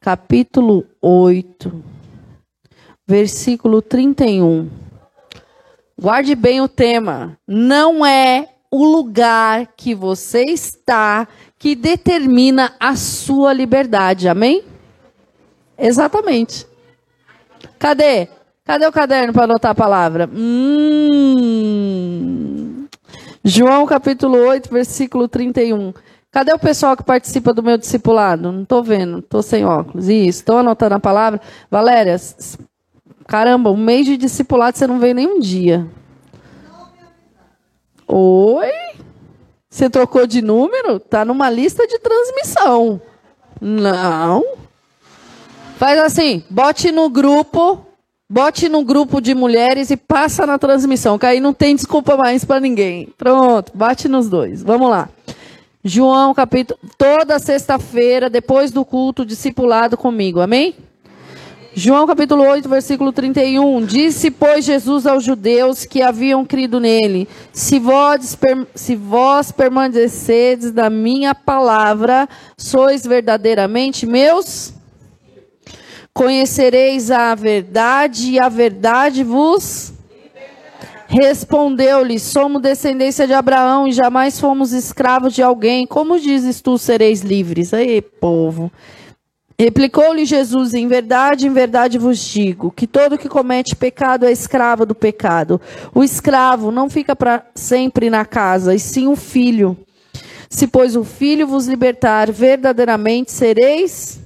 capítulo 8, versículo 31. Guarde bem o tema. Não é o lugar que você está que determina a sua liberdade. Amém? Exatamente. Cadê? Cadê o caderno para anotar a palavra? Hum. João capítulo 8, versículo 31. Cadê o pessoal que participa do meu discipulado? Não estou vendo, estou sem óculos. Isso, estou anotando a palavra. Valéria, caramba, um mês de discipulado você não veio nem um dia. Oi? Você trocou de número? Tá numa lista de transmissão. Não. Faz assim, bote no grupo, bote no grupo de mulheres e passa na transmissão, que aí não tem desculpa mais para ninguém. Pronto, bate nos dois. Vamos lá. João, capítulo. Toda sexta-feira, depois do culto, discipulado comigo. Amém? João capítulo 8, versículo 31. Disse, pois, Jesus aos judeus que haviam crido nele: Se vós, se vós permanecedes da minha palavra, sois verdadeiramente meus. Conhecereis a verdade, e a verdade vos Respondeu-lhe: Somos descendência de Abraão e jamais fomos escravos de alguém. Como dizes tu, sereis livres? Aí, povo. Replicou-lhe Jesus: Em verdade, em verdade vos digo, que todo que comete pecado é escravo do pecado. O escravo não fica para sempre na casa, e sim o filho. Se, pois, o filho vos libertar, verdadeiramente sereis.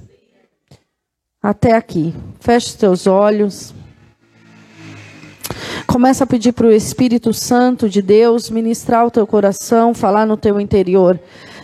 Até aqui. Feche os teus olhos. Começa a pedir para o Espírito Santo de Deus ministrar o teu coração, falar no teu interior.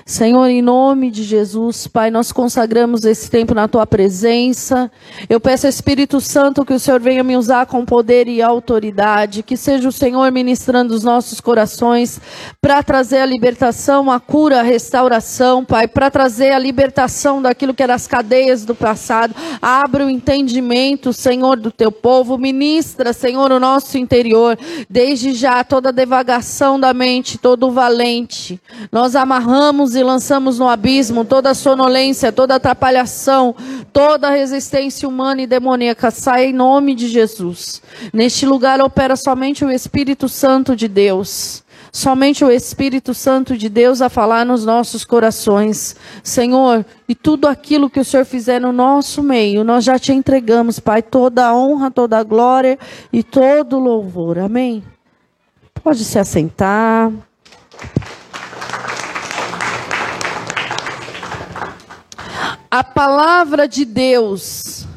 Senhor, em nome de Jesus, Pai, nós consagramos esse tempo na tua presença. Eu peço, Espírito Santo, que o Senhor venha me usar com poder e autoridade, que seja o Senhor ministrando os nossos corações para trazer a libertação, a cura, a restauração, Pai, para trazer a libertação daquilo que era as cadeias do passado. Abre o entendimento, Senhor, do teu povo. Ministra, Senhor, o nosso interior. Desde já, toda devagação da mente, todo valente. Nós amarramos e lançamos no abismo toda sonolência, toda atrapalhação, toda resistência humana e demoníaca. Sai em nome de Jesus. Neste lugar opera somente o Espírito Santo de Deus. Somente o Espírito Santo de Deus a falar nos nossos corações. Senhor, e tudo aquilo que o Senhor fizer no nosso meio, nós já te entregamos, Pai, toda a honra, toda a glória e todo o louvor. Amém? Pode se assentar. A palavra de Deus,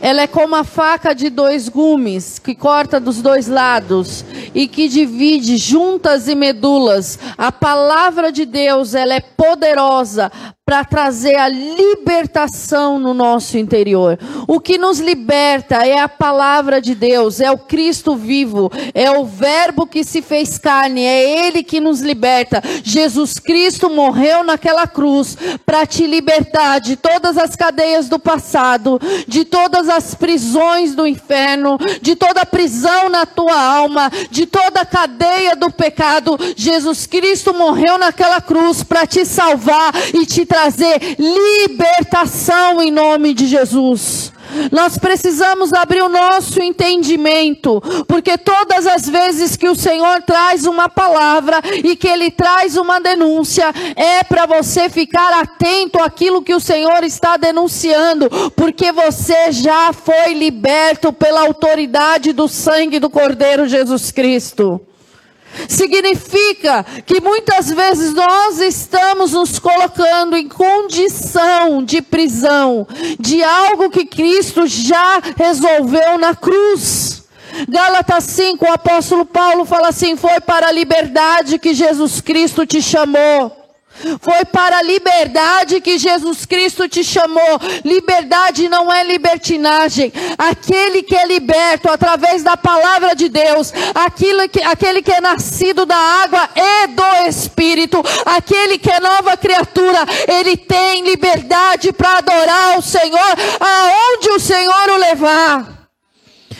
ela é como a faca de dois gumes, que corta dos dois lados e que divide juntas e medulas. A palavra de Deus, ela é poderosa para trazer a libertação no nosso interior. O que nos liberta é a palavra de Deus, é o Cristo vivo, é o Verbo que se fez carne, é Ele que nos liberta. Jesus Cristo morreu naquela cruz para te libertar de todas as cadeias do passado, de todas as prisões do inferno, de toda prisão na tua alma, de toda a cadeia do pecado. Jesus Cristo morreu naquela cruz para te salvar e te trazer trazer libertação em nome de Jesus. Nós precisamos abrir o nosso entendimento, porque todas as vezes que o Senhor traz uma palavra e que Ele traz uma denúncia, é para você ficar atento àquilo que o Senhor está denunciando, porque você já foi liberto pela autoridade do sangue do Cordeiro Jesus Cristo. Significa que muitas vezes nós estamos nos colocando em condição de prisão de algo que Cristo já resolveu na cruz. Gálatas 5, o apóstolo Paulo fala assim: Foi para a liberdade que Jesus Cristo te chamou. Foi para a liberdade que Jesus Cristo te chamou. Liberdade não é libertinagem. Aquele que é liberto através da palavra de Deus, aquele que, aquele que é nascido da água e do Espírito, aquele que é nova criatura, ele tem liberdade para adorar o Senhor aonde o Senhor o levar.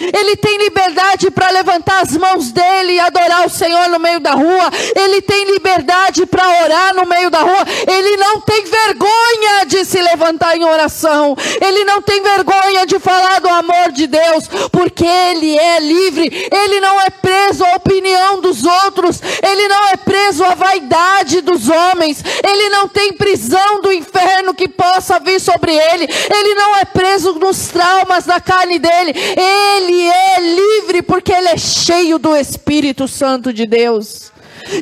Ele tem liberdade para levantar as mãos dele e adorar o Senhor no meio da rua. Ele tem liberdade para orar no meio da rua. Ele não tem vergonha de se levantar em oração. Ele não tem vergonha de falar do amor de Deus, porque ele é livre. Ele não é preso à opinião dos outros. Ele não é preso à vaidade dos homens. Ele não tem prisão do inferno que possa vir sobre ele. Ele não é preso nos traumas da carne dele. Ele é livre porque ele é cheio do Espírito Santo de Deus.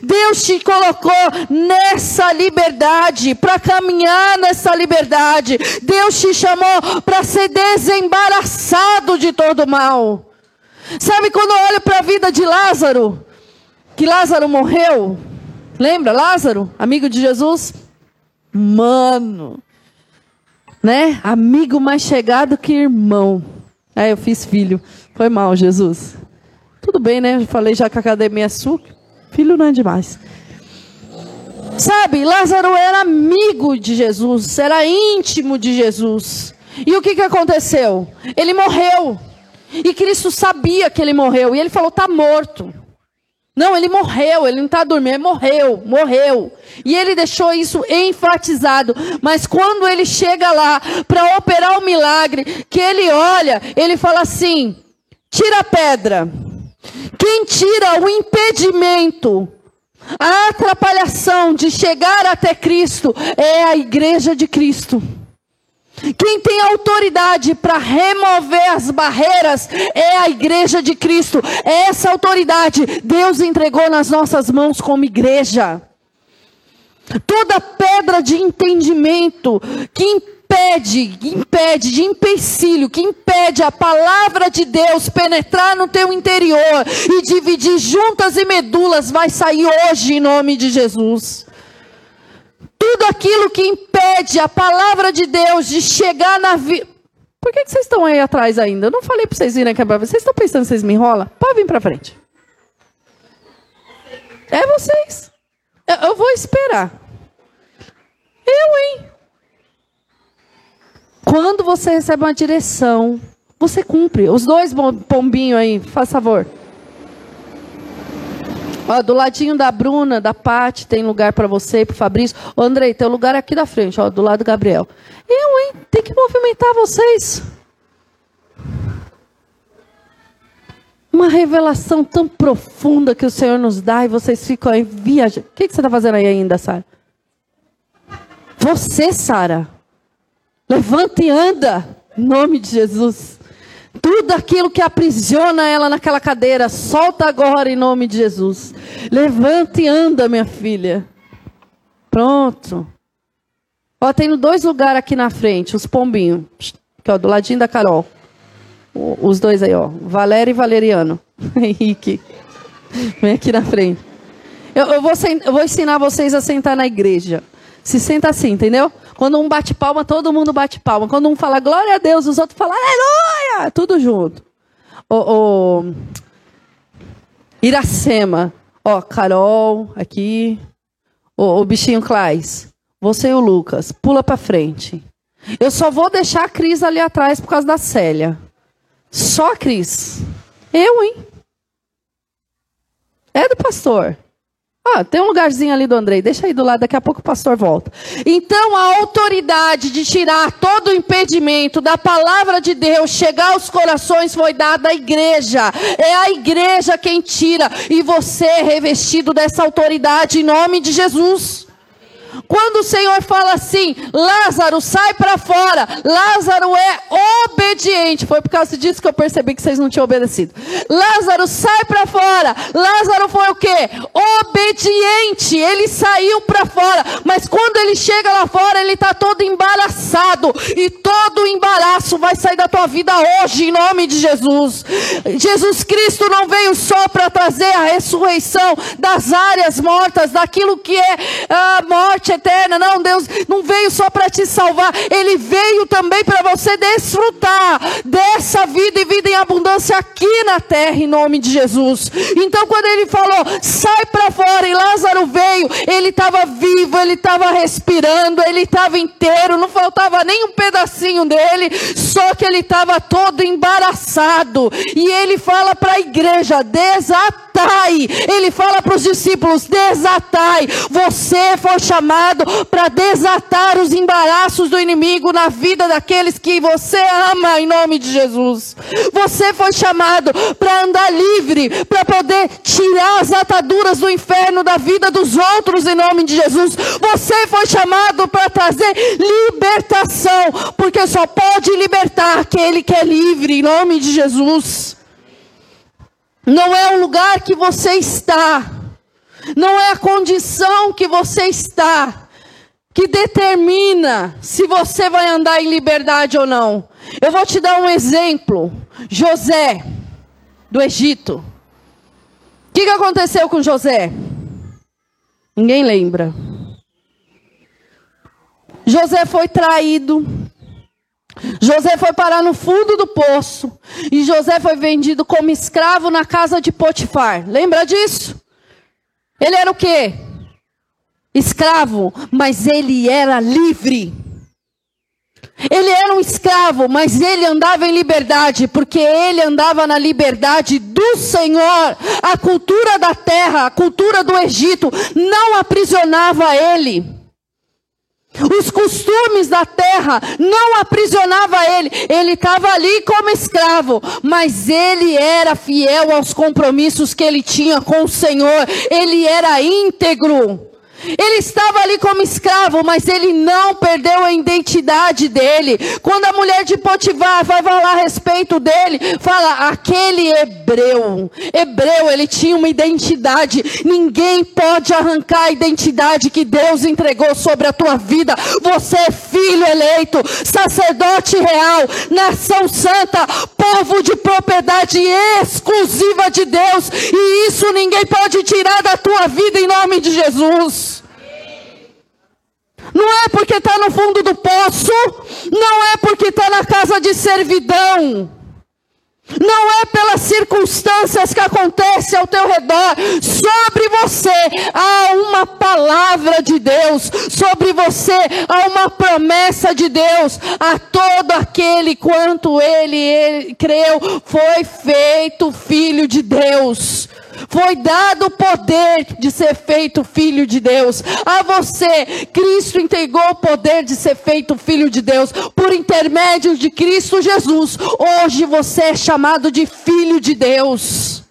Deus te colocou nessa liberdade, para caminhar nessa liberdade. Deus te chamou para ser desembaraçado de todo mal. Sabe quando eu olho para a vida de Lázaro? Que Lázaro morreu? Lembra Lázaro, amigo de Jesus? Mano, né? Amigo mais chegado que irmão. Aí eu fiz filho. Foi mal, Jesus. Tudo bem, né? Eu falei já que a academia é. Filho não é demais. Sabe, Lázaro era amigo de Jesus, era íntimo de Jesus. E o que, que aconteceu? Ele morreu. E Cristo sabia que ele morreu. E ele falou: está morto. Não, ele morreu, ele não está dormindo, ele morreu, morreu. E ele deixou isso enfatizado. Mas quando ele chega lá para operar o milagre, que ele olha, ele fala assim: tira a pedra. Quem tira o impedimento, a atrapalhação de chegar até Cristo é a igreja de Cristo. Quem tem autoridade para remover as barreiras é a igreja de Cristo. Essa autoridade Deus entregou nas nossas mãos como igreja. Toda pedra de entendimento que impede, que impede, de empecilho, que impede a palavra de Deus penetrar no teu interior e dividir juntas e medulas, vai sair hoje em nome de Jesus tudo aquilo que impede a palavra de Deus de chegar na vida. Por que, que vocês estão aí atrás ainda? Eu não falei para vocês virem aqui Vocês estão pensando que vocês me enrolam? Pode vir para frente. É vocês. Eu vou esperar. Eu, hein? Quando você recebe uma direção, você cumpre. Os dois pombinhos aí, faz favor. Ó, do ladinho da Bruna, da Pati, tem lugar para você e para Fabrício. Ô, Andrei, tem um lugar aqui da frente, ó, do lado do Gabriel. Eu, hein? Tem que movimentar vocês. Uma revelação tão profunda que o Senhor nos dá e vocês ficam aí viajando. O que, que você está fazendo aí ainda, Sara? Você, Sara. Levanta e anda. Em nome de Jesus. Tudo aquilo que aprisiona ela naquela cadeira, solta agora em nome de Jesus. Levanta e anda, minha filha. Pronto. Ó, tem dois lugares aqui na frente, os pombinhos. Aqui, ó, do ladinho da Carol. Os dois aí, ó. Valéria e Valeriano. Henrique. Vem aqui na frente. Eu, eu, vou, eu vou ensinar vocês a sentar na igreja. Se senta assim, entendeu? Quando um bate palma, todo mundo bate palma. Quando um fala glória a Deus, os outros falam aleluia, tudo junto. O, o Iracema, ó, Carol aqui, o, o bichinho Claes, você e o Lucas, pula para frente. Eu só vou deixar a Cris ali atrás por causa da Célia. Só a Cris. Eu, hein? É do pastor. Ah, tem um lugarzinho ali do Andrei, deixa aí do lado, daqui a pouco o pastor volta. Então, a autoridade de tirar todo o impedimento da palavra de Deus chegar aos corações foi dada à igreja. É a igreja quem tira, e você é revestido dessa autoridade em nome de Jesus. Quando o Senhor fala assim, Lázaro, sai para fora. Lázaro é obediente. Foi por causa disso que eu percebi que vocês não tinham obedecido. Lázaro, sai para fora. Lázaro foi o quê? Obediente. Ele saiu para fora. Mas quando ele chega lá fora, ele está todo embaraçado. E todo embaraço vai sair da tua vida hoje, em nome de Jesus. Jesus Cristo não veio só para trazer a ressurreição das áreas mortas, daquilo que é a morte morte eterna. Não, Deus não veio só para te salvar, Ele veio também para você desfrutar dessa vida e vida em abundância aqui na terra, em nome de Jesus. Então, quando Ele falou, sai para fora, e Lázaro veio, ele estava vivo, ele estava respirando, ele estava inteiro, não faltava nem um pedacinho dele, Só que ele estava todo embaraçado. E ele fala para a igreja: desatai. Ele fala para os discípulos: desatai. Você foi chamado para desatar os embaraços do inimigo na vida daqueles que você ama, em nome de Jesus. Você foi chamado para andar livre, para poder tirar as ataduras do inferno da vida dos outros, em nome de Jesus. Você foi chamado para trazer libertação, porque só pode libertar aquele que é livre, em nome de Jesus. Não é o lugar que você está, não é a condição que você está que determina se você vai andar em liberdade ou não. Eu vou te dar um exemplo. José, do Egito. O que, que aconteceu com José? Ninguém lembra. José foi traído. José foi parar no fundo do poço. E José foi vendido como escravo na casa de Potifar. Lembra disso? Ele era o quê? Escravo, mas ele era livre. Ele era um escravo, mas ele andava em liberdade, porque ele andava na liberdade do Senhor. A cultura da terra, a cultura do Egito, não aprisionava ele. Os costumes da terra não aprisionava ele. Ele estava ali como escravo, mas ele era fiel aos compromissos que ele tinha com o Senhor. Ele era íntegro. Ele estava ali como escravo, mas ele não perdeu a identidade dele. Quando a mulher de Potifar vai falar a respeito dele, fala aquele hebreu. Hebreu, ele tinha uma identidade. Ninguém pode arrancar a identidade que Deus entregou sobre a tua vida. Você é filho eleito, sacerdote real, nação santa, povo de propriedade exclusiva de Deus. E isso ninguém pode tirar da tua vida em nome de Jesus. Não é porque está no fundo do poço, não é porque está na casa de servidão. Não é pelas circunstâncias que acontecem ao teu redor. Sobre você há uma palavra de Deus. Sobre você há uma promessa de Deus. A todo aquele quanto ele, ele creu, foi feito filho de Deus. Foi dado o poder de ser feito filho de Deus. A você, Cristo entregou o poder de ser feito filho de Deus. Por intermédio de Cristo Jesus, hoje você é chamado de filho de Deus.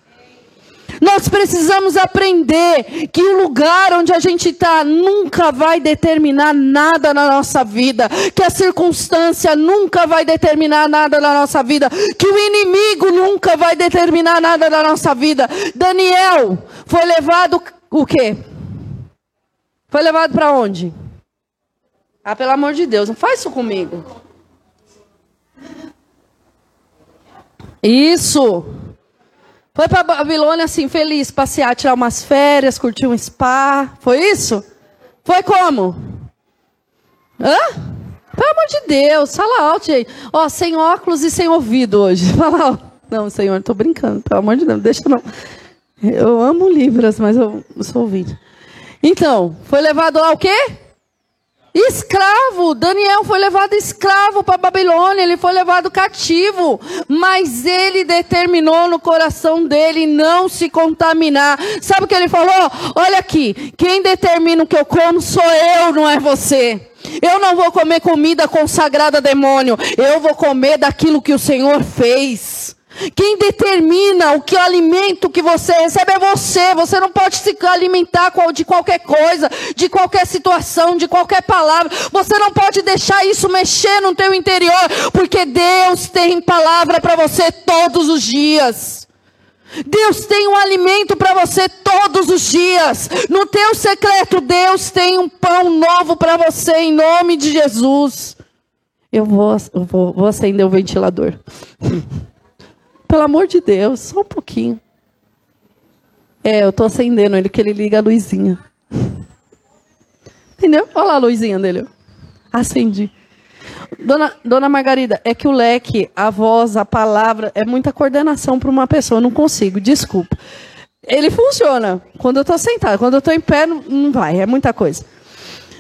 Nós precisamos aprender que o lugar onde a gente está nunca vai determinar nada na nossa vida, que a circunstância nunca vai determinar nada na nossa vida, que o inimigo nunca vai determinar nada na nossa vida. Daniel foi levado o quê? Foi levado para onde? Ah, pelo amor de Deus, não faz isso comigo. Isso. Foi para Babilônia assim, feliz, passear, tirar umas férias, curtir um spa. Foi isso? Foi como? Hã? Pelo amor de Deus, fala alto, gente. Ó, sem óculos e sem ouvido hoje. Fala alto. Não, senhor, tô brincando. Pelo amor de Deus, deixa não. Eu amo Libras, mas eu sou ouvido. Então, foi levado lá o quê? Escravo, Daniel foi levado escravo para Babilônia, ele foi levado cativo, mas ele determinou no coração dele não se contaminar. Sabe o que ele falou? Olha aqui, quem determina o que eu como sou eu, não é você. Eu não vou comer comida consagrada a demônio, eu vou comer daquilo que o Senhor fez. Quem determina o que o alimento que você recebe é você. Você não pode se alimentar de qualquer coisa, de qualquer situação, de qualquer palavra. Você não pode deixar isso mexer no teu interior, porque Deus tem palavra para você todos os dias. Deus tem um alimento para você todos os dias. No teu secreto, Deus tem um pão novo para você em nome de Jesus. Eu vou, eu vou, vou acender o ventilador. Pelo amor de Deus, só um pouquinho. É, eu tô acendendo ele, que ele liga a luzinha. Entendeu? Olha lá a luzinha dele. Acendi. Dona, Dona Margarida, é que o leque, a voz, a palavra, é muita coordenação para uma pessoa. Eu não consigo, desculpa. Ele funciona quando eu estou sentada. Quando eu estou em pé, não, não vai. É muita coisa.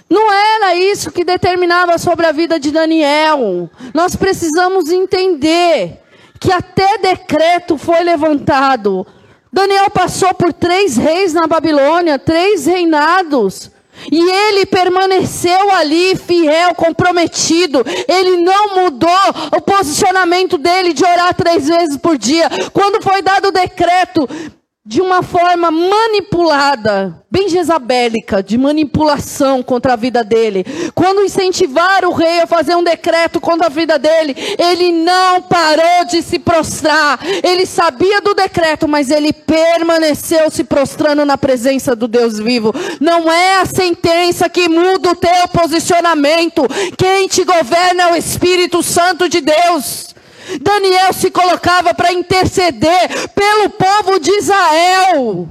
Não era isso que determinava sobre a vida de Daniel. Nós precisamos entender que até decreto foi levantado. Daniel passou por três reis na Babilônia, três reinados. E ele permaneceu ali fiel, comprometido. Ele não mudou o posicionamento dele de orar três vezes por dia. Quando foi dado o decreto, de uma forma manipulada, bem jezabélica, de manipulação contra a vida dele. Quando incentivaram o rei a fazer um decreto contra a vida dele, ele não parou de se prostrar. Ele sabia do decreto, mas ele permaneceu se prostrando na presença do Deus vivo. Não é a sentença que muda o teu posicionamento. Quem te governa é o Espírito Santo de Deus. Daniel se colocava para interceder pelo povo de Israel.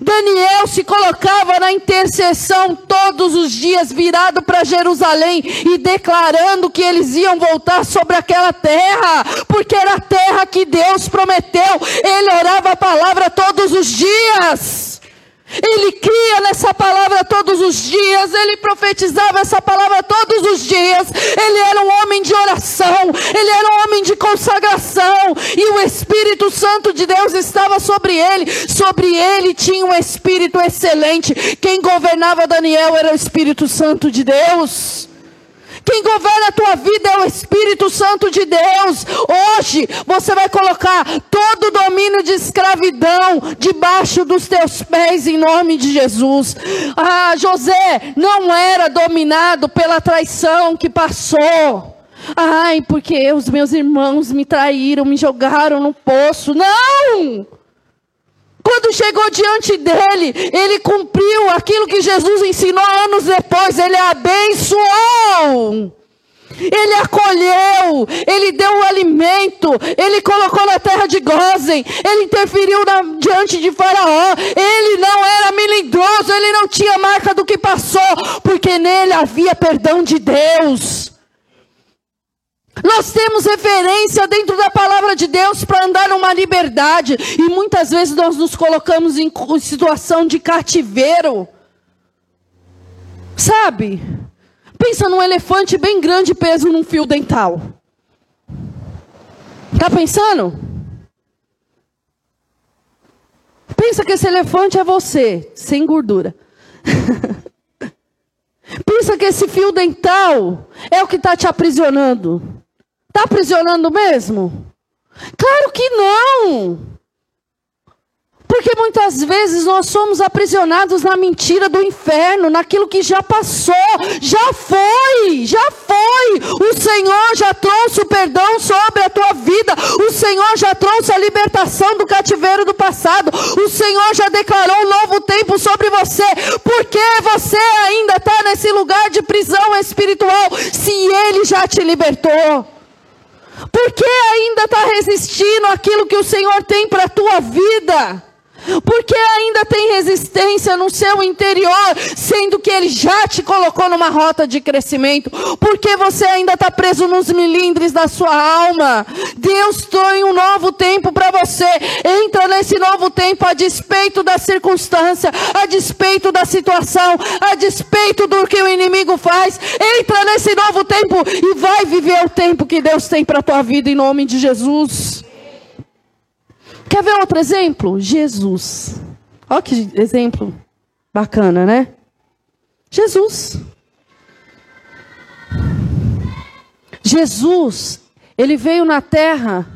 Daniel se colocava na intercessão todos os dias, virado para Jerusalém e declarando que eles iam voltar sobre aquela terra, porque era a terra que Deus prometeu. Ele orava a palavra todos os dias. Ele cria nessa palavra todos os dias, ele profetizava essa palavra todos os dias. Ele era um homem de oração, ele era um homem de consagração, e o Espírito Santo de Deus estava sobre ele. Sobre ele tinha um espírito excelente. Quem governava Daniel era o Espírito Santo de Deus. Quem governa a tua vida é o Espírito Santo de Deus. Hoje você vai colocar todo o domínio de escravidão debaixo dos teus pés em nome de Jesus. Ah, José não era dominado pela traição que passou. Ai, porque os meus irmãos me traíram, me jogaram no poço. Não! Quando chegou diante dele, ele cumpriu aquilo que Jesus ensinou anos depois, ele abençoou. Ele acolheu, ele deu o alimento, ele colocou na terra de Gozen, ele interferiu na, diante de Faraó, ele não era melindroso, ele não tinha marca do que passou, porque nele havia perdão de Deus. Nós temos referência dentro da palavra de Deus para andar numa liberdade. E muitas vezes nós nos colocamos em situação de cativeiro. Sabe? Pensa num elefante bem grande preso num fio dental. Tá pensando? Pensa que esse elefante é você, sem gordura. Pensa que esse fio dental é o que está te aprisionando. Está aprisionando mesmo? Claro que não! Porque muitas vezes nós somos aprisionados na mentira do inferno, naquilo que já passou, já foi, já foi. O Senhor já trouxe o perdão sobre a tua vida, o Senhor já trouxe a libertação do cativeiro do passado, o Senhor já declarou um novo tempo sobre você. Por que você ainda está nesse lugar de prisão espiritual se Ele já te libertou? Por que ainda está resistindo aquilo que o Senhor tem para a tua vida? Porque ainda tem resistência no seu interior, sendo que Ele já te colocou numa rota de crescimento. Porque você ainda está preso nos milindres da sua alma. Deus tem um novo tempo para você. Entra nesse novo tempo a despeito da circunstância, a despeito da situação, a despeito do que o inimigo faz. Entra nesse novo tempo e vai viver o tempo que Deus tem para a tua vida em nome de Jesus. Quer ver outro exemplo? Jesus. Olha que exemplo bacana, né? Jesus. Jesus, ele veio na terra,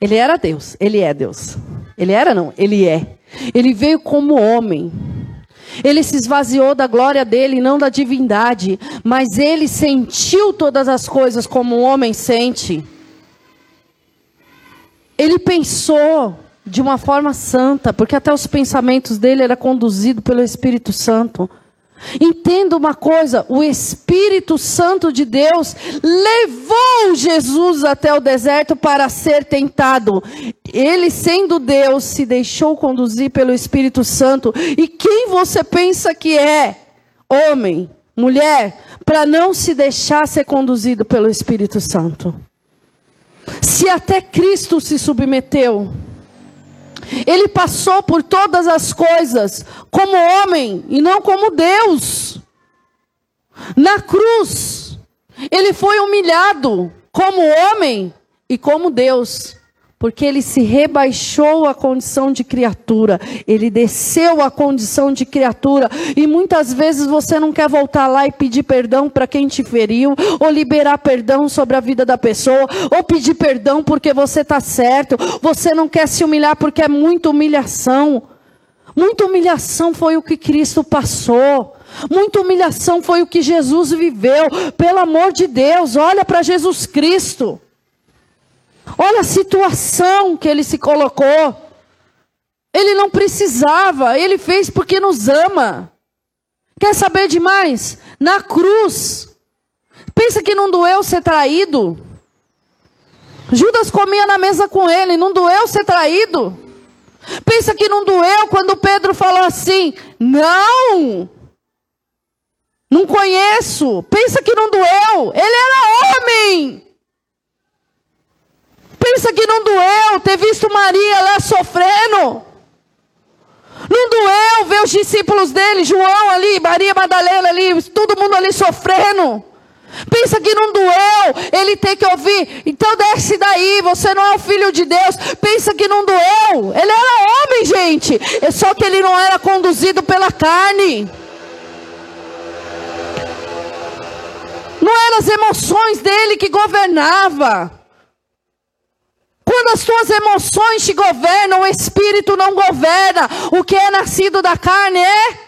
ele era Deus, ele é Deus. Ele era não, ele é. Ele veio como homem. Ele se esvaziou da glória dele, não da divindade, mas ele sentiu todas as coisas como um homem sente. Ele pensou de uma forma santa, porque até os pensamentos dele era conduzido pelo Espírito Santo. Entenda uma coisa: o Espírito Santo de Deus levou Jesus até o deserto para ser tentado. Ele, sendo Deus, se deixou conduzir pelo Espírito Santo. E quem você pensa que é? Homem, mulher, para não se deixar ser conduzido pelo Espírito Santo. Se até Cristo se submeteu, ele passou por todas as coisas como homem e não como Deus. Na cruz, ele foi humilhado como homem e como Deus porque ele se rebaixou à condição de criatura, ele desceu à condição de criatura, e muitas vezes você não quer voltar lá e pedir perdão para quem te feriu, ou liberar perdão sobre a vida da pessoa, ou pedir perdão porque você está certo, você não quer se humilhar porque é muita humilhação. Muita humilhação foi o que Cristo passou. Muita humilhação foi o que Jesus viveu. Pelo amor de Deus, olha para Jesus Cristo. Olha a situação que ele se colocou. Ele não precisava, ele fez porque nos ama. Quer saber demais? Na cruz. Pensa que não doeu ser traído? Judas comia na mesa com ele, não doeu ser traído? Pensa que não doeu quando Pedro falou assim: Não, não conheço. Pensa que não doeu. Ele era homem. Pensa que não doeu ter visto Maria lá sofrendo? Não doeu ver os discípulos dele, João ali, Maria Madalena ali, todo mundo ali sofrendo. Pensa que não doeu ele ter que ouvir, então desce daí, você não é o filho de Deus. Pensa que não doeu. Ele era homem, gente, é só que ele não era conduzido pela carne. Não eram as emoções dele que governava. Quando as tuas emoções te governam, o espírito não governa. O que é nascido da carne é.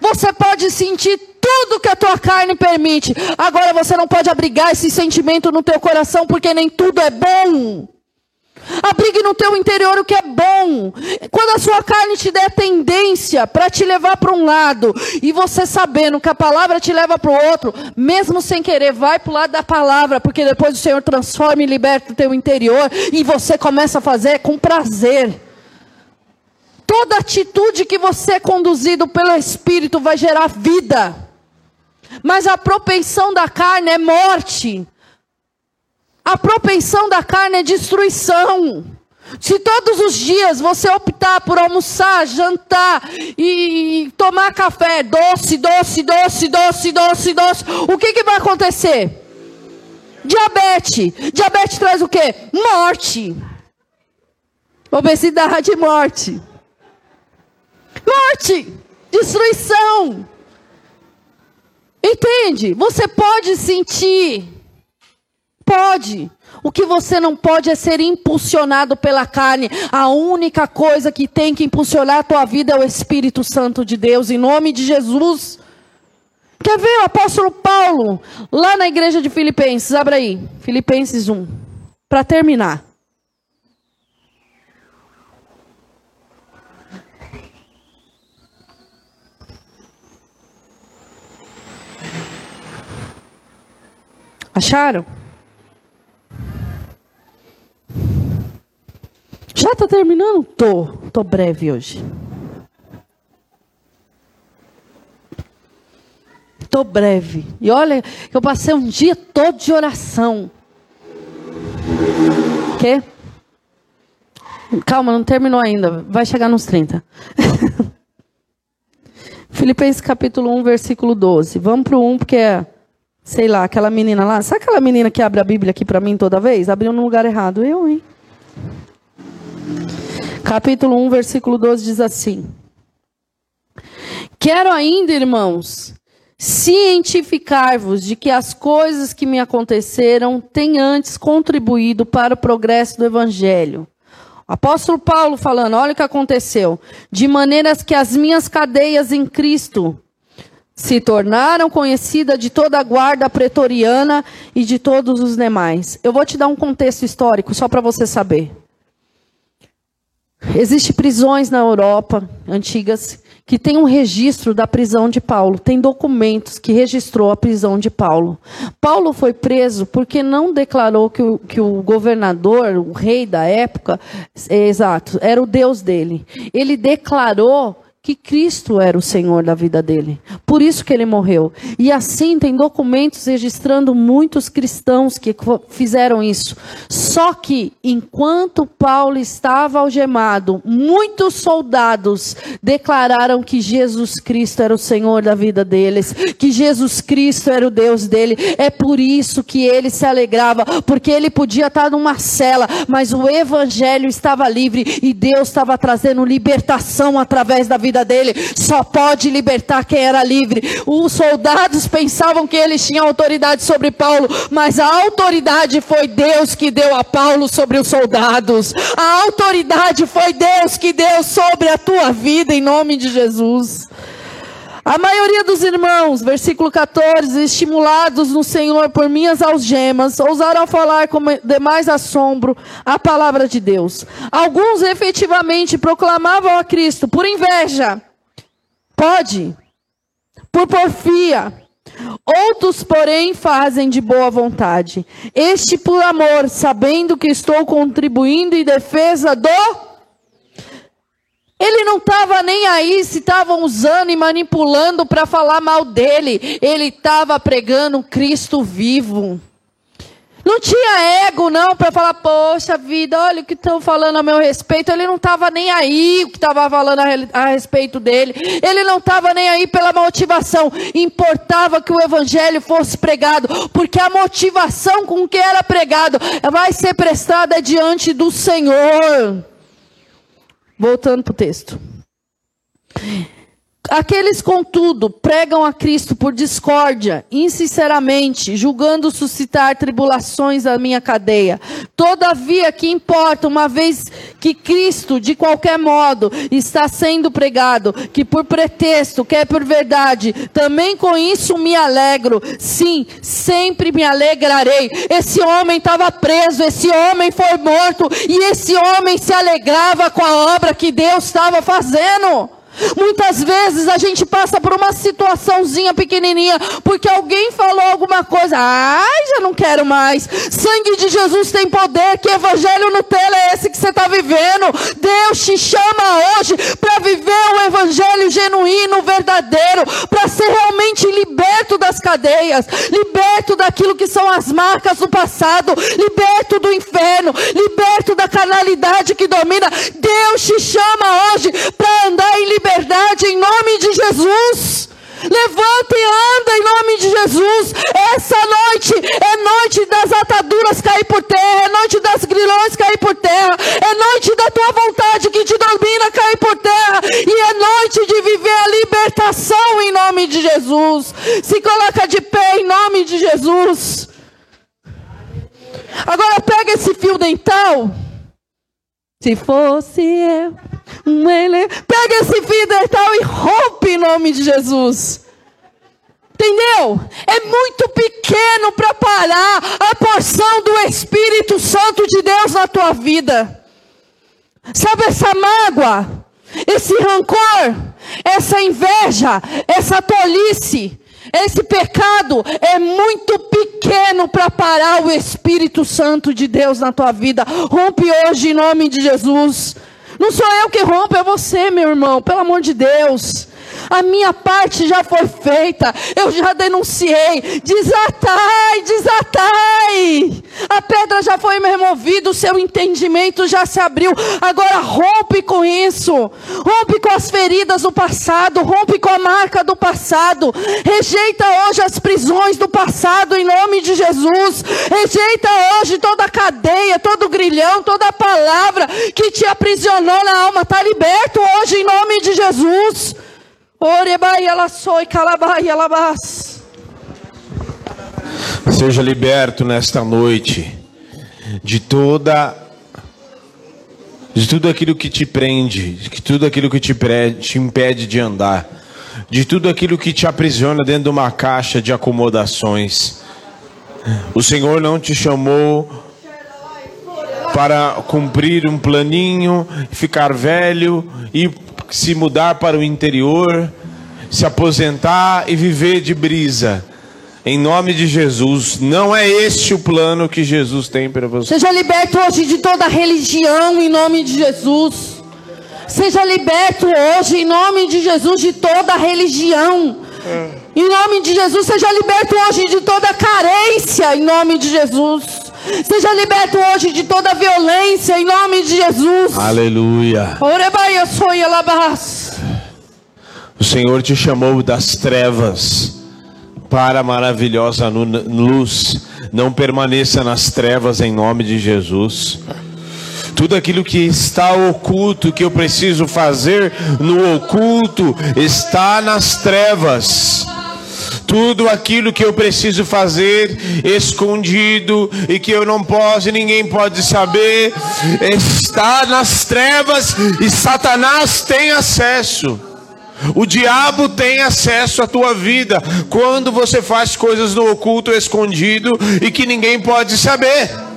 Você pode sentir tudo que a tua carne permite. Agora você não pode abrigar esse sentimento no teu coração, porque nem tudo é bom. Abrigue no teu interior o que é bom. Quando a sua carne te der tendência para te levar para um lado, e você sabendo que a palavra te leva para o outro, mesmo sem querer, vai para o lado da palavra, porque depois o Senhor transforma e liberta o teu interior, e você começa a fazer com prazer. Toda atitude que você é conduzido pelo Espírito vai gerar vida. Mas a propensão da carne é morte. A propensão da carne é destruição. Se todos os dias você optar por almoçar, jantar e tomar café doce, doce, doce, doce, doce, doce, o que, que vai acontecer? Diabetes. Diabetes traz o quê? Morte. Obesidade, morte. Morte. Destruição. Entende? Você pode sentir pode. O que você não pode é ser impulsionado pela carne. A única coisa que tem que impulsionar a tua vida é o Espírito Santo de Deus, em nome de Jesus. Quer ver o apóstolo Paulo, lá na igreja de Filipenses? Abra aí, Filipenses 1. Para terminar. Acharam? Já está terminando? Tô, tô breve hoje. Tô breve. E olha, eu passei um dia todo de oração. Quê? Calma, não terminou ainda. Vai chegar nos 30. Filipenses capítulo 1, versículo 12. Vamos para o 1, porque é, sei lá, aquela menina lá. Sabe aquela menina que abre a Bíblia aqui para mim toda vez? Abriu no lugar errado. Eu, hein? Capítulo 1, versículo 12 diz assim: Quero ainda, irmãos, cientificar-vos de que as coisas que me aconteceram têm antes contribuído para o progresso do evangelho. Apóstolo Paulo falando, olha o que aconteceu. De maneiras que as minhas cadeias em Cristo se tornaram conhecidas de toda a guarda pretoriana e de todos os demais. Eu vou te dar um contexto histórico só para você saber. Existem prisões na Europa antigas que tem um registro da prisão de Paulo, tem documentos que registrou a prisão de Paulo. Paulo foi preso porque não declarou que o, que o governador, o rei da época, é, exato, era o Deus dele. Ele declarou que Cristo era o Senhor da vida dele. Por isso que ele morreu. E assim tem documentos registrando muitos cristãos que fizeram isso. Só que enquanto Paulo estava algemado, muitos soldados declararam que Jesus Cristo era o Senhor da vida deles, que Jesus Cristo era o Deus dele. É por isso que ele se alegrava, porque ele podia estar numa cela, mas o evangelho estava livre e Deus estava trazendo libertação através da vida vida dele, só pode libertar quem era livre. Os soldados pensavam que eles tinham autoridade sobre Paulo, mas a autoridade foi Deus que deu a Paulo sobre os soldados. A autoridade foi Deus que deu sobre a tua vida, em nome de Jesus. A maioria dos irmãos, versículo 14, estimulados no Senhor por minhas algemas, ousaram falar com demais assombro a palavra de Deus. Alguns efetivamente proclamavam a Cristo por inveja, pode, por porfia. Outros, porém, fazem de boa vontade. Este por amor, sabendo que estou contribuindo em defesa do ele não estava nem aí se estavam usando e manipulando para falar mal dele. Ele estava pregando Cristo vivo. Não tinha ego, não, para falar, poxa vida, olha o que estão falando a meu respeito. Ele não estava nem aí o que estava falando a, a, respeito dele. Ele não estava nem aí pela motivação. Importava que o evangelho fosse pregado, porque a motivação com que era pregado vai ser prestada diante do Senhor. Voltando para o texto. Aqueles, contudo, pregam a Cristo por discórdia, insinceramente, julgando suscitar tribulações à minha cadeia. Todavia, que importa, uma vez que Cristo, de qualquer modo, está sendo pregado, que por pretexto, quer por verdade, também com isso me alegro. Sim, sempre me alegrarei. Esse homem estava preso, esse homem foi morto, e esse homem se alegrava com a obra que Deus estava fazendo. Muitas vezes a gente passa por uma situaçãozinha pequenininha, porque alguém falou alguma coisa, ai, já não quero mais. Sangue de Jesus tem poder, que evangelho Nutella é esse que você está vivendo? Deus te chama hoje para viver o evangelho genuíno, verdadeiro, para ser realmente liberto das cadeias, liberto daquilo que são as marcas do passado, liberto do inferno, liberto da carnalidade que domina. Deus te chama hoje para andar em liberdade liberdade em nome de Jesus. Levanta e anda em nome de Jesus. Essa noite é noite das ataduras cair por terra, é noite das grilhões cair por terra, é noite da tua vontade que te domina cair por terra, e é noite de viver a libertação em nome de Jesus. Se coloca de pé em nome de Jesus. Agora pega esse fio dental. Se fosse eu, um ele... pega esse fio dental e rompe em nome de Jesus. Entendeu? É muito pequeno para parar a porção do Espírito Santo de Deus na tua vida. Sabe essa mágoa, esse rancor, essa inveja, essa tolice, esse pecado é muito pequeno para parar o Espírito Santo de Deus na tua vida. Rompe hoje em nome de Jesus. Não sou eu que rompo, é você, meu irmão, pelo amor de Deus. A minha parte já foi feita. Eu já denunciei. Desatai, desatai. A pedra já foi removida, o seu entendimento já se abriu. Agora rompe com isso. Rompe com as feridas do passado, rompe com a marca do passado. Rejeita hoje as prisões do passado em nome de Jesus. Rejeita hoje toda a cadeia, todo o grilhão, toda a palavra que te aprisionou na alma. Está liberto hoje em nome de Jesus. Seja liberto nesta noite de toda de tudo aquilo que te prende, de tudo aquilo que te, pre, te impede de andar, de tudo aquilo que te aprisiona dentro de uma caixa de acomodações. O Senhor não te chamou para cumprir um planinho, ficar velho e se mudar para o interior, se aposentar e viver de brisa. Em nome de Jesus, não é este o plano que Jesus tem para você. Seja liberto hoje de toda religião em nome de Jesus. Seja liberto hoje, em nome de Jesus, de toda religião. Em nome de Jesus, seja liberto hoje de toda carência, em nome de Jesus. Seja liberto hoje de toda violência, em nome de Jesus. Aleluia. O Senhor te chamou das trevas para a maravilhosa luz. Não permaneça nas trevas em nome de Jesus. Tudo aquilo que está oculto, que eu preciso fazer no oculto, está nas trevas. Tudo aquilo que eu preciso fazer escondido e que eu não posso e ninguém pode saber, está nas trevas e Satanás tem acesso. O diabo tem acesso à tua vida quando você faz coisas no oculto, escondido e que ninguém pode saber.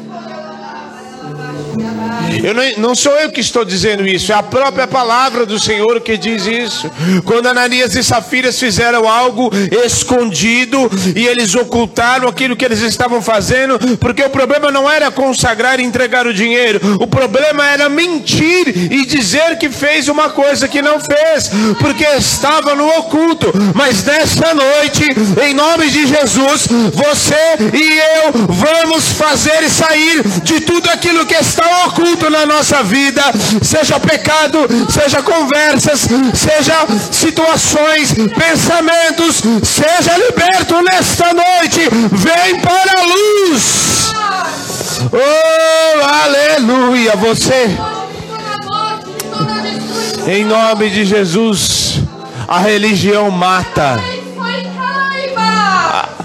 Eu não, não sou eu que estou dizendo isso, é a própria palavra do Senhor que diz isso. Quando Ananias e Safiras fizeram algo escondido e eles ocultaram aquilo que eles estavam fazendo, porque o problema não era consagrar e entregar o dinheiro, o problema era mentir e dizer que fez uma coisa que não fez, porque estava no oculto. Mas nesta noite, em nome de Jesus, você e eu vamos fazer sair de tudo aquilo que está oculto na nossa vida, seja pecado, seja conversas, seja situações, pensamentos, seja liberto nesta noite. Vem para a luz. Oh, aleluia, você em nome de Jesus, a religião mata.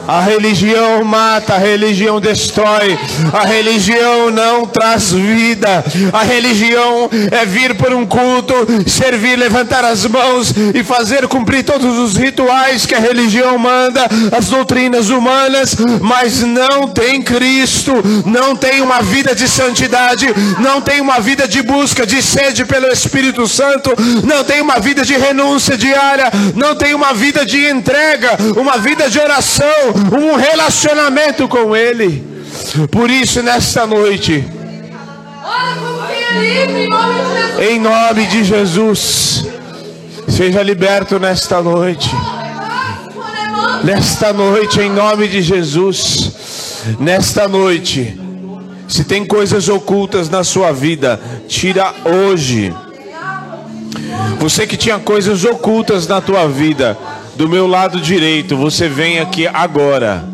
A religião mata, a religião destrói, a religião não traz vida. A religião é vir por um culto, servir, levantar as mãos e fazer cumprir todos os rituais que a religião manda, as doutrinas humanas, mas não tem Cristo, não tem uma vida de santidade, não tem uma vida de busca, de sede pelo Espírito Santo, não tem uma vida de renúncia diária, não tem uma vida de entrega, uma vida de oração, um relacionamento com Ele. Por isso, nesta noite, em nome de Jesus, seja liberto nesta noite. Nesta noite, em nome de Jesus, nesta noite, se tem coisas ocultas na sua vida, tira hoje. Você que tinha coisas ocultas na tua vida, do meu lado direito, você vem aqui agora.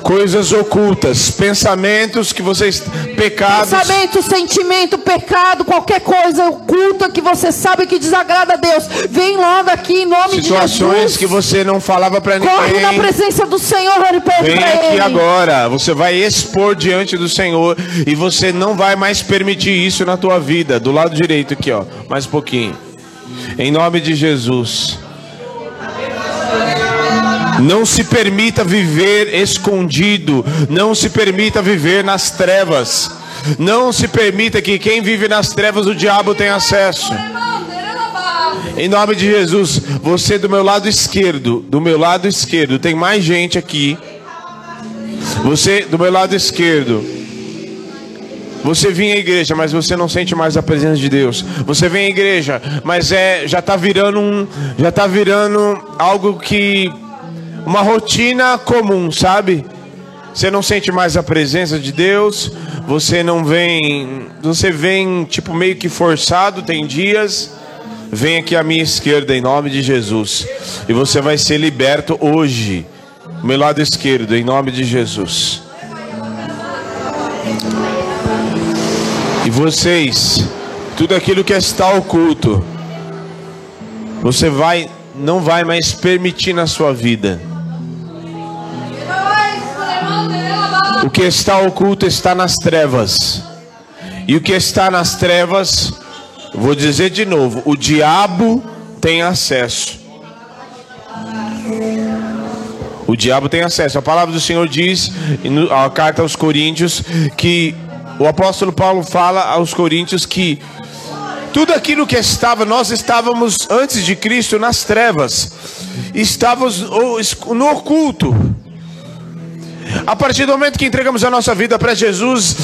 Coisas ocultas, pensamentos que vocês, pecados, Pensamento, sentimento, pecado, qualquer coisa oculta que você sabe que desagrada a Deus, vem logo aqui em nome de situações Jesus. que você não falava para Corre na ninguém. presença do Senhor e pede Vem aqui Ele. agora, você vai expor diante do Senhor e você não vai mais permitir isso na tua vida. Do lado direito aqui, ó, mais um pouquinho. Em nome de Jesus. Não se permita viver escondido, não se permita viver nas trevas. Não se permita que quem vive nas trevas o diabo tenha acesso. Em nome de Jesus, você do meu lado esquerdo, do meu lado esquerdo, tem mais gente aqui. Você do meu lado esquerdo. Você vinha à igreja, mas você não sente mais a presença de Deus. Você vem à igreja, mas é já tá virando um, já tá virando algo que uma rotina comum, sabe? Você não sente mais a presença de Deus, você não vem, você vem tipo meio que forçado, tem dias. Vem aqui à minha esquerda em nome de Jesus. E você vai ser liberto hoje. Meu lado esquerdo, em nome de Jesus. E vocês, tudo aquilo que está oculto, você vai, não vai mais permitir na sua vida. O que está oculto está nas trevas. E o que está nas trevas, vou dizer de novo, o diabo tem acesso. O diabo tem acesso. A palavra do Senhor diz, a carta aos Coríntios, que o apóstolo Paulo fala aos Coríntios que tudo aquilo que estava, nós estávamos antes de Cristo nas trevas, estávamos no oculto. A partir do momento que entregamos a nossa vida para Jesus,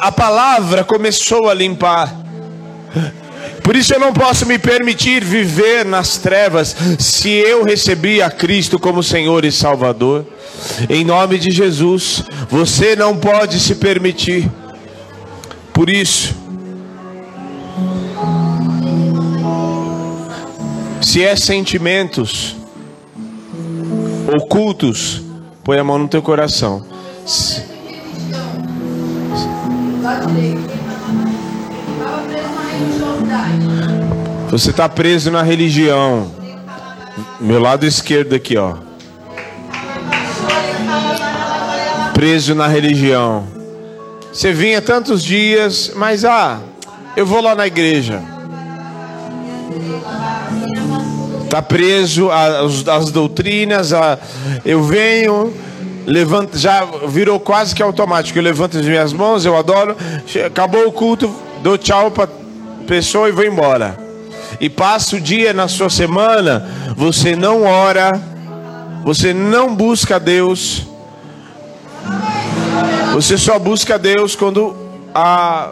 a palavra começou a limpar. Por isso eu não posso me permitir viver nas trevas se eu recebi a Cristo como Senhor e Salvador. Em nome de Jesus, você não pode se permitir. Por isso, se é sentimentos ocultos, põe a mão no teu coração. Você está preso na religião. Meu lado esquerdo aqui, ó. Preso na religião. Você vinha tantos dias, mas ah, eu vou lá na igreja. Tá preso às, às doutrinas, a, eu venho, levanto, já virou quase que automático. Eu levanto as minhas mãos, eu adoro. Acabou o culto, dou tchau para pessoa e vou embora. E passa o dia na sua semana, você não ora, você não busca Deus. Você só busca Deus quando a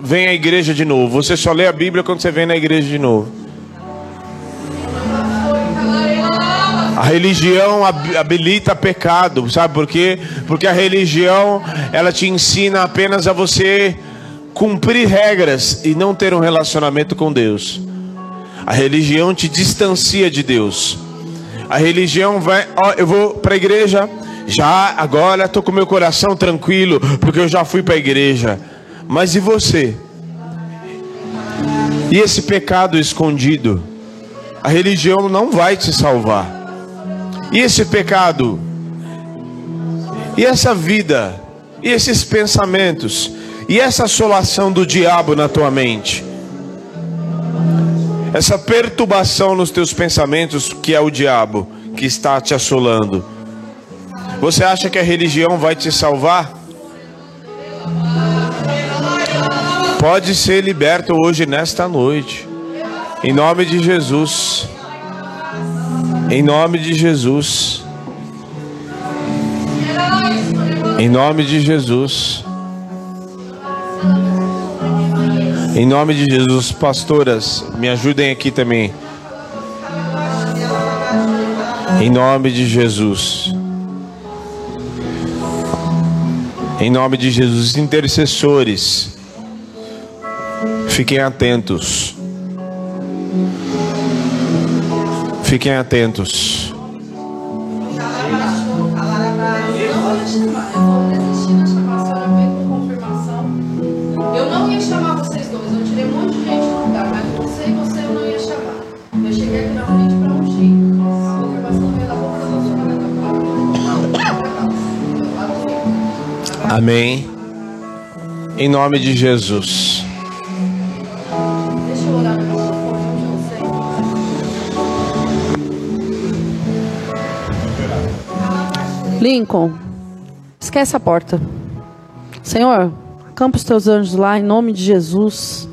vem à igreja de novo. Você só lê a Bíblia quando você vem na igreja de novo. Religião habilita pecado, sabe por quê? Porque a religião ela te ensina apenas a você cumprir regras e não ter um relacionamento com Deus. A religião te distancia de Deus. A religião vai, ó, eu vou para a igreja, já agora estou com meu coração tranquilo, porque eu já fui para a igreja. Mas e você? E esse pecado escondido? A religião não vai te salvar. E esse pecado? E essa vida? E esses pensamentos? E essa assolação do diabo na tua mente? Essa perturbação nos teus pensamentos que é o diabo que está te assolando. Você acha que a religião vai te salvar? Pode ser liberto hoje nesta noite. Em nome de Jesus. Em nome de Jesus. Em nome de Jesus. Em nome de Jesus, pastoras, me ajudem aqui também. Em nome de Jesus. Em nome de Jesus, intercessores, fiquem atentos. Fiquem atentos. Eu não ia chamar vocês dois, eu tirei um monte de gente do lugar, mas você e você eu não ia chamar. Eu cheguei aqui na frente para ungir. A confirmação veio da boca da Amém. Em nome de Jesus. Lincoln, esquece a porta. Senhor, acampa os teus anjos lá em nome de Jesus.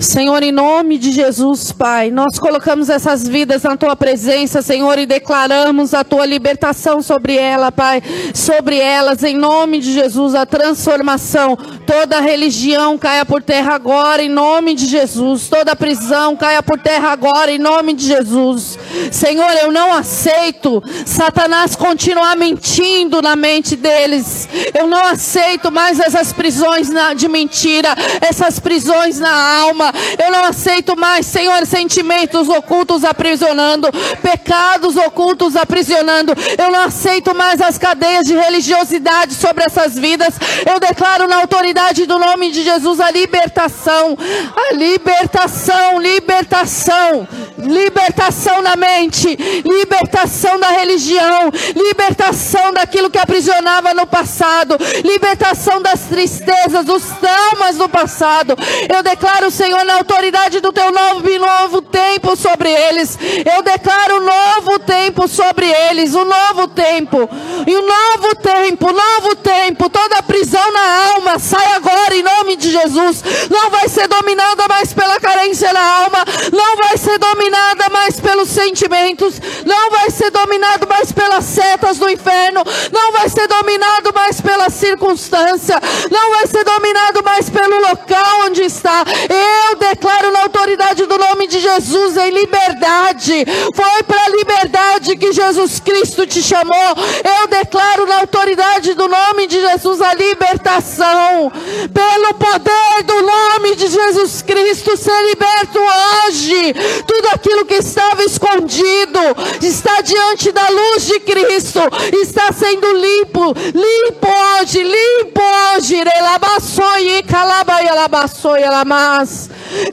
Senhor, em nome de Jesus, Pai, nós colocamos essas vidas na tua presença, Senhor, e declaramos a tua libertação sobre ela, Pai, sobre elas, em nome de Jesus, a transformação. Toda religião caia por terra agora, em nome de Jesus. Toda prisão caia por terra agora, em nome de Jesus. Senhor, eu não aceito Satanás continuar mentindo na mente deles. Eu não aceito mais essas prisões de mentira, essas prisões na alma. Eu não aceito mais, Senhor, sentimentos ocultos aprisionando, pecados ocultos aprisionando. Eu não aceito mais as cadeias de religiosidade sobre essas vidas. Eu declaro na autoridade do nome de Jesus a libertação, a libertação, libertação, libertação na mente, libertação da religião, libertação daquilo que aprisionava no passado, libertação das tristezas, dos traumas do passado. Eu declaro, Senhor, Na autoridade do teu novo novo tempo sobre eles. Eu declaro um novo tempo sobre eles, um novo tempo. E um novo tempo, novo tempo. Toda prisão na alma sai agora em nome de Jesus. Não vai ser dominada mais pela carência na alma, não vai ser dominada mais pelos sentimentos, não vai ser dominado mais pelas setas do inferno, não vai ser dominado mais pela circunstância, não vai ser dominado mais pelo local onde está. Eu declaro na autoridade do nome de Jesus em liberdade. Foi para a liberdade que Jesus Cristo te chamou. Eu declaro na autoridade do nome de Jesus a libertação. Pelo poder do nome de Jesus Cristo, ser liberto hoje. Tudo aquilo que estava escondido está diante da luz de Cristo, está sendo limpo, limpo hoje, limpo hoje.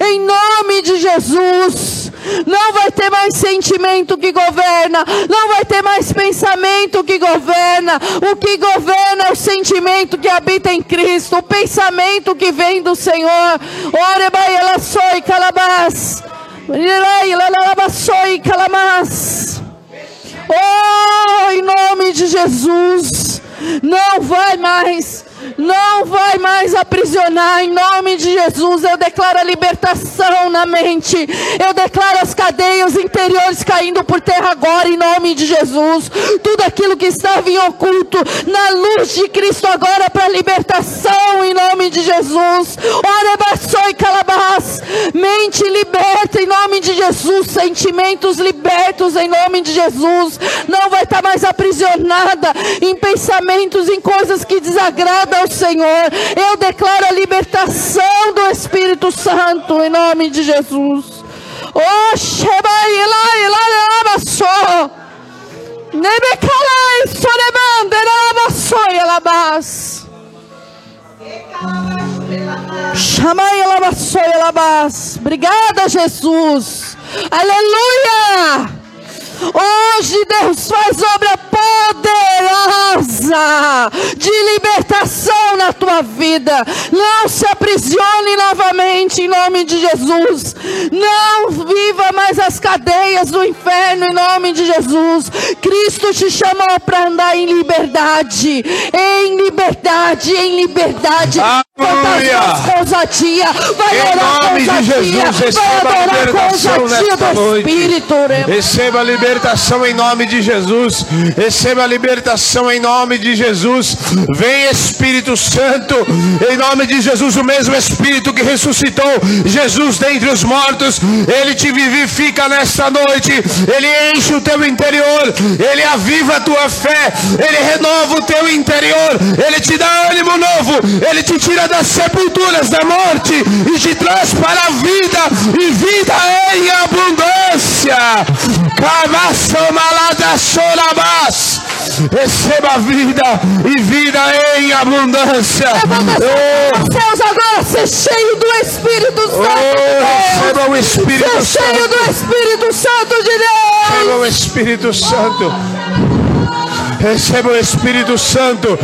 Em nome de Jesus. Não vai ter mais sentimento que governa, não vai ter mais pensamento que governa. O que governa é o sentimento que habita em Cristo, o pensamento que vem do Senhor. Ore ela soi calabás. Oh, em nome de Jesus, não vai mais não vai mais aprisionar. Em nome de Jesus, eu declaro a libertação na mente. Eu declaro as cadeias interiores caindo por terra agora, em nome de Jesus. Tudo aquilo que estava em oculto, na luz de Cristo agora para libertação, em nome de Jesus. Orebaçoi calabás. Mente liberta, em nome de Jesus. Sentimentos libertos, em nome de Jesus. Não vai estar mais aprisionada em pensamentos, em coisas que desagradam ao Senhor. Eu declaro a libertação do Espírito Santo em nome de Jesus. Obrigada, Jesus. Aleluia. Hoje Deus faz obra poderosa de libertação na tua vida. Não se aprisione novamente em nome de Jesus. Não viva mais as cadeias do inferno em nome de Jesus. Cristo te chamou para andar em liberdade, em liberdade, em liberdade. Aleluia. Ousadia, vai em orar nome com de Jesus, receba vai adorar com ousadia do. Espírito. Receba a libertação em nome de Jesus. Receba a libertação em nome de Jesus. Vem Espírito Santo, em nome de Jesus, o mesmo Espírito que ressuscitou Jesus dentre os mortos, ele te vivifica nesta noite. Ele enche o teu interior, ele aviva a tua fé, ele renova o teu interior, ele te dá ânimo novo, ele te tira das sepulturas da morte e te traz para a vida e vida em abundância. Receba vida e vida em abundância. Oh, agora ser cheio do Espírito Santo oh, receba o. Espírito Ser cheio Santo. do Espírito Santo de Deus. Receba o Espírito Santo. Receba o Espírito Santo.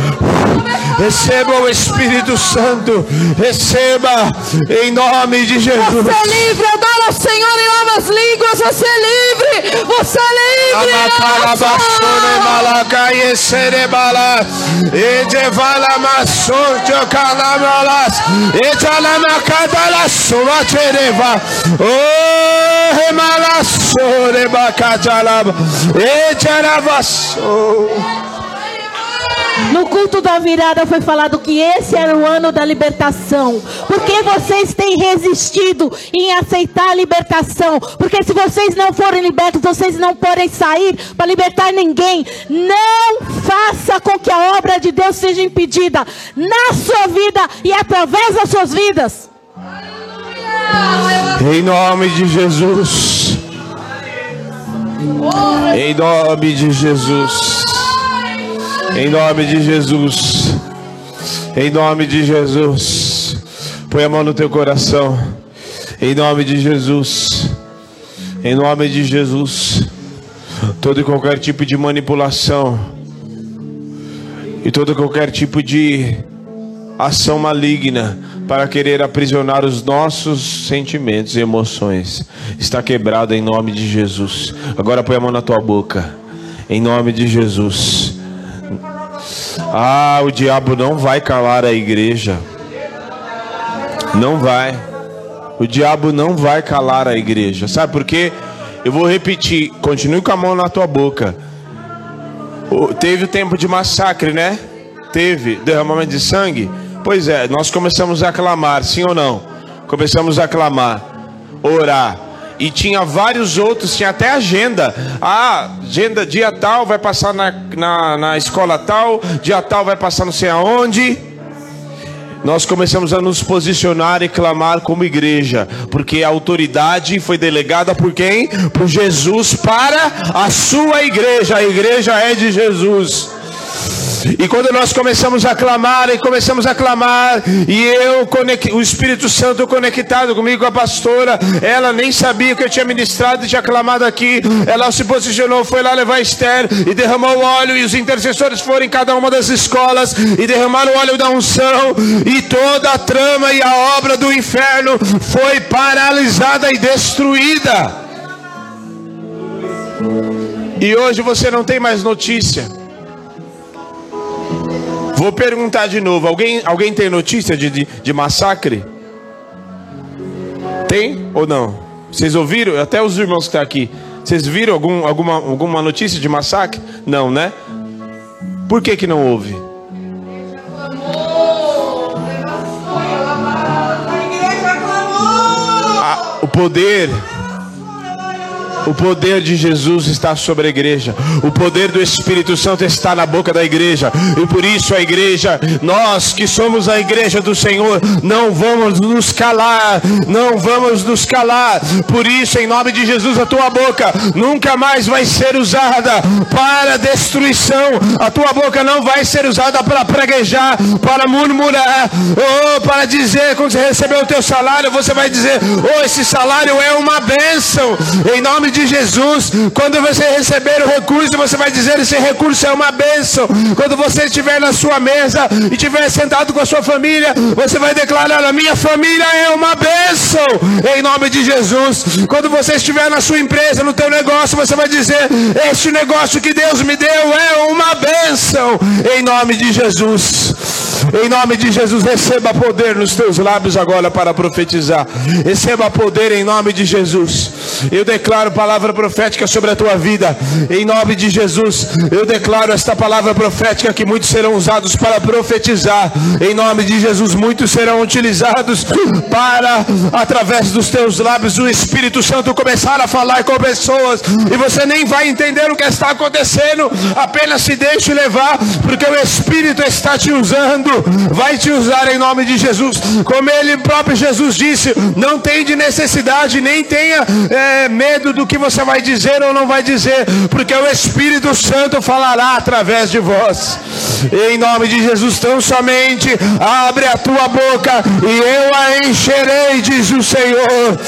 Receba o Espírito Santo. Receba em nome de Jesus. Você é livre, adora Senhor em novas línguas. Você é livre, você é livre. Amakarabasone No culto da virada foi falado que esse era o ano da libertação. Porque vocês têm resistido em aceitar a libertação. Porque se vocês não forem libertos, vocês não podem sair para libertar ninguém. Não faça com que a obra de Deus seja impedida na sua vida e através das suas vidas. Em nome de Jesus. Em nome de Jesus. Em nome de Jesus. Em nome de Jesus. Põe a mão no teu coração. Em nome de Jesus. Em nome de Jesus. Todo e qualquer tipo de manipulação. E todo e qualquer tipo de ação maligna para querer aprisionar os nossos sentimentos e emoções está quebrada em nome de Jesus. Agora põe a mão na tua boca. Em nome de Jesus. Ah, o diabo não vai calar a igreja. Não vai. O diabo não vai calar a igreja. Sabe por quê? Eu vou repetir, continue com a mão na tua boca. Teve o tempo de massacre, né? Teve derramamento de sangue. Pois é, nós começamos a clamar, sim ou não? Começamos a clamar, orar. E tinha vários outros, tinha até agenda. Ah, agenda dia tal vai passar na, na, na escola tal, dia tal vai passar não sei aonde nós começamos a nos posicionar e clamar como igreja, porque a autoridade foi delegada por quem? Por Jesus para a sua igreja. A igreja é de Jesus. E quando nós começamos a clamar e começamos a clamar, e eu, o Espírito Santo conectado comigo, com a pastora, ela nem sabia que eu tinha ministrado e tinha clamado aqui. Ela se posicionou, foi lá levar Esther e derramou óleo, e os intercessores foram em cada uma das escolas e derramaram o óleo da unção, e toda a trama e a obra do inferno foi paralisada e destruída. E hoje você não tem mais notícia. Vou perguntar de novo: alguém, alguém tem notícia de, de, de massacre? Tem ou não? Vocês ouviram? Até os irmãos que estão aqui. Vocês viram algum, alguma, alguma notícia de massacre? Não, né? Por que, que não houve? Ah, o poder o poder de Jesus está sobre a igreja. O poder do Espírito Santo está na boca da igreja. E por isso a igreja, nós que somos a igreja do Senhor, não vamos nos calar. Não vamos nos calar. Por isso, em nome de Jesus, a tua boca nunca mais vai ser usada para destruição. A tua boca não vai ser usada para preguejar, para murmurar, ou para dizer quando você recebeu o teu salário, você vai dizer: "Oh, esse salário é uma bênção". Em nome de Jesus. Quando você receber o recurso, você vai dizer: esse recurso é uma bênção. Quando você estiver na sua mesa e estiver sentado com a sua família, você vai declarar: a minha família é uma bênção. Em nome de Jesus. Quando você estiver na sua empresa, no teu negócio, você vai dizer: este negócio que Deus me deu é uma bênção. Em nome de Jesus. Em nome de Jesus, receba poder nos teus lábios agora para profetizar. Receba poder em nome de Jesus. Eu declaro palavra profética sobre a tua vida. Em nome de Jesus, eu declaro esta palavra profética que muitos serão usados para profetizar. Em nome de Jesus, muitos serão utilizados para, através dos teus lábios, o Espírito Santo começar a falar com pessoas. E você nem vai entender o que está acontecendo. Apenas se deixe levar, porque o Espírito está te usando. Vai te usar em nome de Jesus. Como ele próprio Jesus disse: não tem de necessidade, nem tenha é, medo do que você vai dizer ou não vai dizer, porque o Espírito Santo falará através de vós. Em nome de Jesus, tão somente abre a tua boca e eu a encherei, diz o Senhor.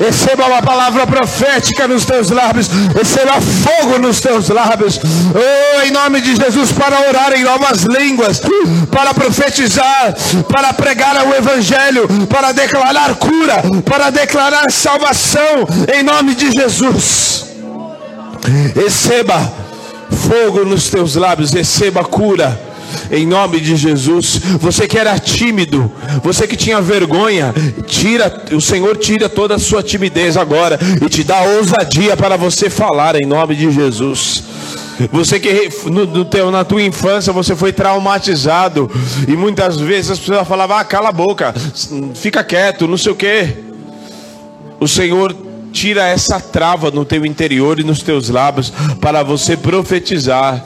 Receba uma palavra profética nos teus lábios, receba fogo nos teus lábios. Oh, em nome de Jesus, para orar em novas línguas, para profetizar, para pregar o Evangelho, para declarar cura, para declarar salvação em nome de Jesus. Receba fogo nos teus lábios, receba cura. Em nome de Jesus, você que era tímido, você que tinha vergonha, tira, o Senhor tira toda a sua timidez agora e te dá ousadia para você falar em nome de Jesus. Você que no, no teu, na tua infância você foi traumatizado e muitas vezes as pessoas falavam: ah, cala a boca, fica quieto, não sei o que. O Senhor tira essa trava no teu interior e nos teus lábios para você profetizar.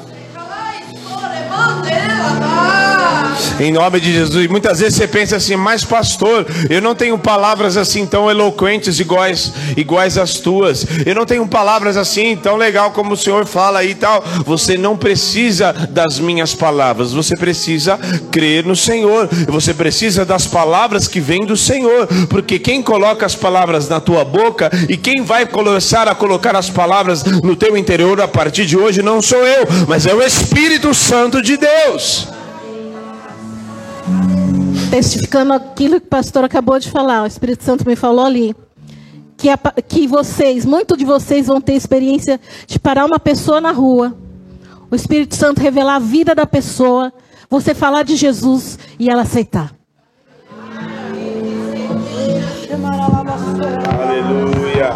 Em nome de Jesus. E muitas vezes você pensa assim, mas pastor, eu não tenho palavras assim tão eloquentes iguais, iguais às tuas. Eu não tenho palavras assim tão legal como o Senhor fala e tal. Você não precisa das minhas palavras. Você precisa crer no Senhor. Você precisa das palavras que vêm do Senhor. Porque quem coloca as palavras na tua boca e quem vai começar a colocar as palavras no teu interior a partir de hoje não sou eu, mas é o Espírito Santo de Deus testificando aquilo que o pastor acabou de falar, o Espírito Santo me falou ali. Que, a, que vocês, muitos de vocês vão ter experiência de parar uma pessoa na rua, o Espírito Santo revelar a vida da pessoa, você falar de Jesus e ela aceitar. Aleluia.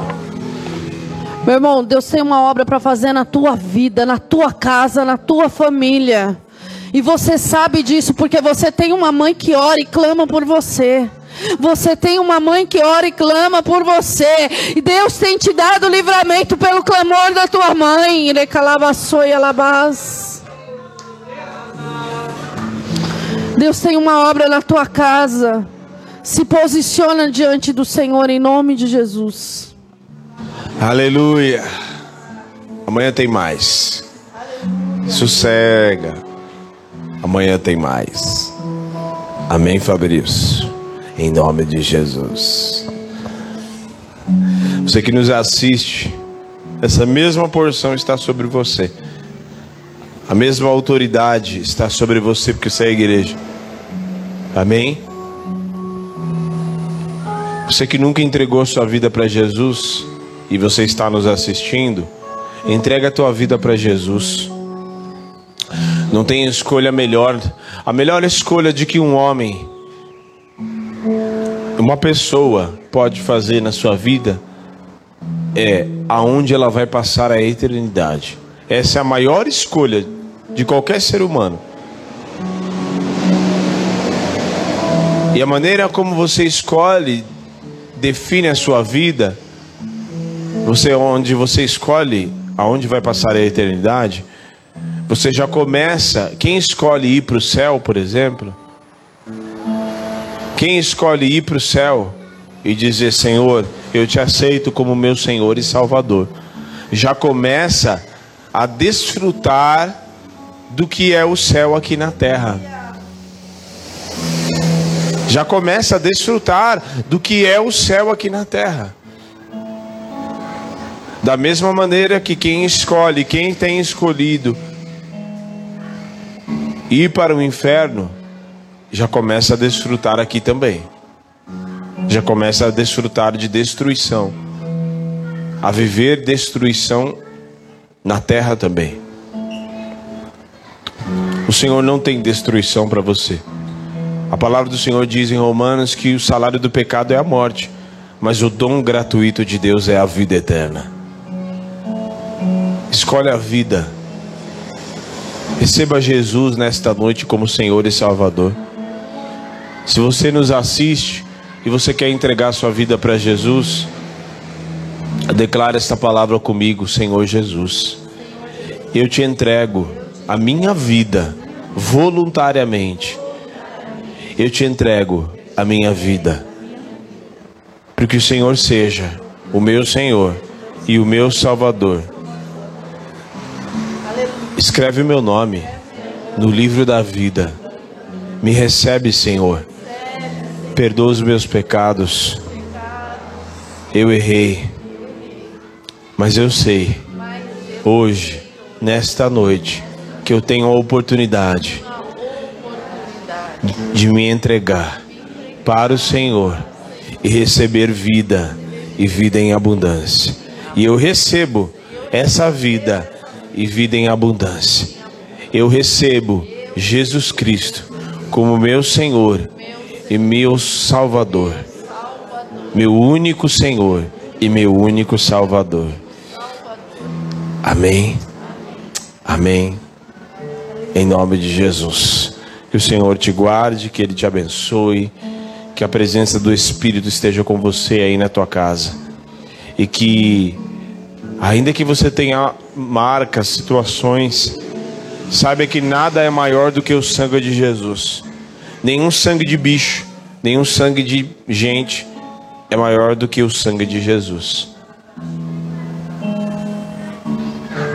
Meu irmão, Deus tem uma obra para fazer na tua vida, na tua casa, na tua família. E você sabe disso porque você tem uma mãe que ora e clama por você. Você tem uma mãe que ora e clama por você. E Deus tem te dado livramento pelo clamor da tua mãe. Deus tem uma obra na tua casa. Se posiciona diante do Senhor em nome de Jesus. Aleluia. Amanhã tem mais. Sossega. Amanhã tem mais. Amém, Fabrício. Em nome de Jesus. Você que nos assiste, essa mesma porção está sobre você. A mesma autoridade está sobre você, porque você é a igreja. Amém? Você que nunca entregou sua vida para Jesus e você está nos assistindo, entrega a tua vida para Jesus. Não tem escolha melhor. A melhor escolha de que um homem, uma pessoa pode fazer na sua vida é aonde ela vai passar a eternidade. Essa é a maior escolha de qualquer ser humano. E a maneira como você escolhe define a sua vida. Você onde você escolhe aonde vai passar a eternidade, você já começa. Quem escolhe ir para o céu, por exemplo? Quem escolhe ir para o céu e dizer: Senhor, eu te aceito como meu Senhor e Salvador, já começa a desfrutar do que é o céu aqui na terra. Já começa a desfrutar do que é o céu aqui na terra. Da mesma maneira que quem escolhe, quem tem escolhido ir para o inferno, já começa a desfrutar aqui também. Já começa a desfrutar de destruição, a viver destruição na terra também. O Senhor não tem destruição para você. A palavra do Senhor diz em Romanos que o salário do pecado é a morte, mas o dom gratuito de Deus é a vida eterna. Escolhe a vida. Receba Jesus nesta noite como Senhor e Salvador. Se você nos assiste e você quer entregar sua vida para Jesus, declara esta palavra comigo, Senhor Jesus. Eu te entrego a minha vida voluntariamente eu te entrego a minha vida. Para que o Senhor seja o meu Senhor e o meu Salvador. Escreve o meu nome no livro da vida. Me recebe, Senhor. Perdoa os meus pecados. Eu errei. Mas eu sei, hoje, nesta noite, que eu tenho a oportunidade de me entregar para o Senhor e receber vida e vida em abundância. E eu recebo essa vida e vida em abundância. Eu recebo Jesus Cristo como meu Senhor e meu Salvador, meu único Senhor e meu único Salvador. Amém. Amém. Em nome de Jesus. Que o Senhor te guarde, que Ele te abençoe, que a presença do Espírito esteja com você aí na tua casa. E que, ainda que você tenha marcas, situações, saiba que nada é maior do que o sangue de Jesus. Nenhum sangue de bicho, nenhum sangue de gente é maior do que o sangue de Jesus.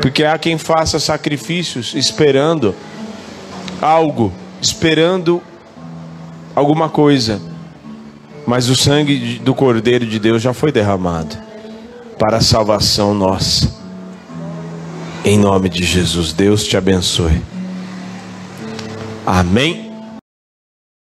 Porque há quem faça sacrifícios esperando algo esperando alguma coisa, mas o sangue do Cordeiro de Deus já foi derramado para a salvação nossa. Em nome de Jesus, Deus te abençoe. Amém.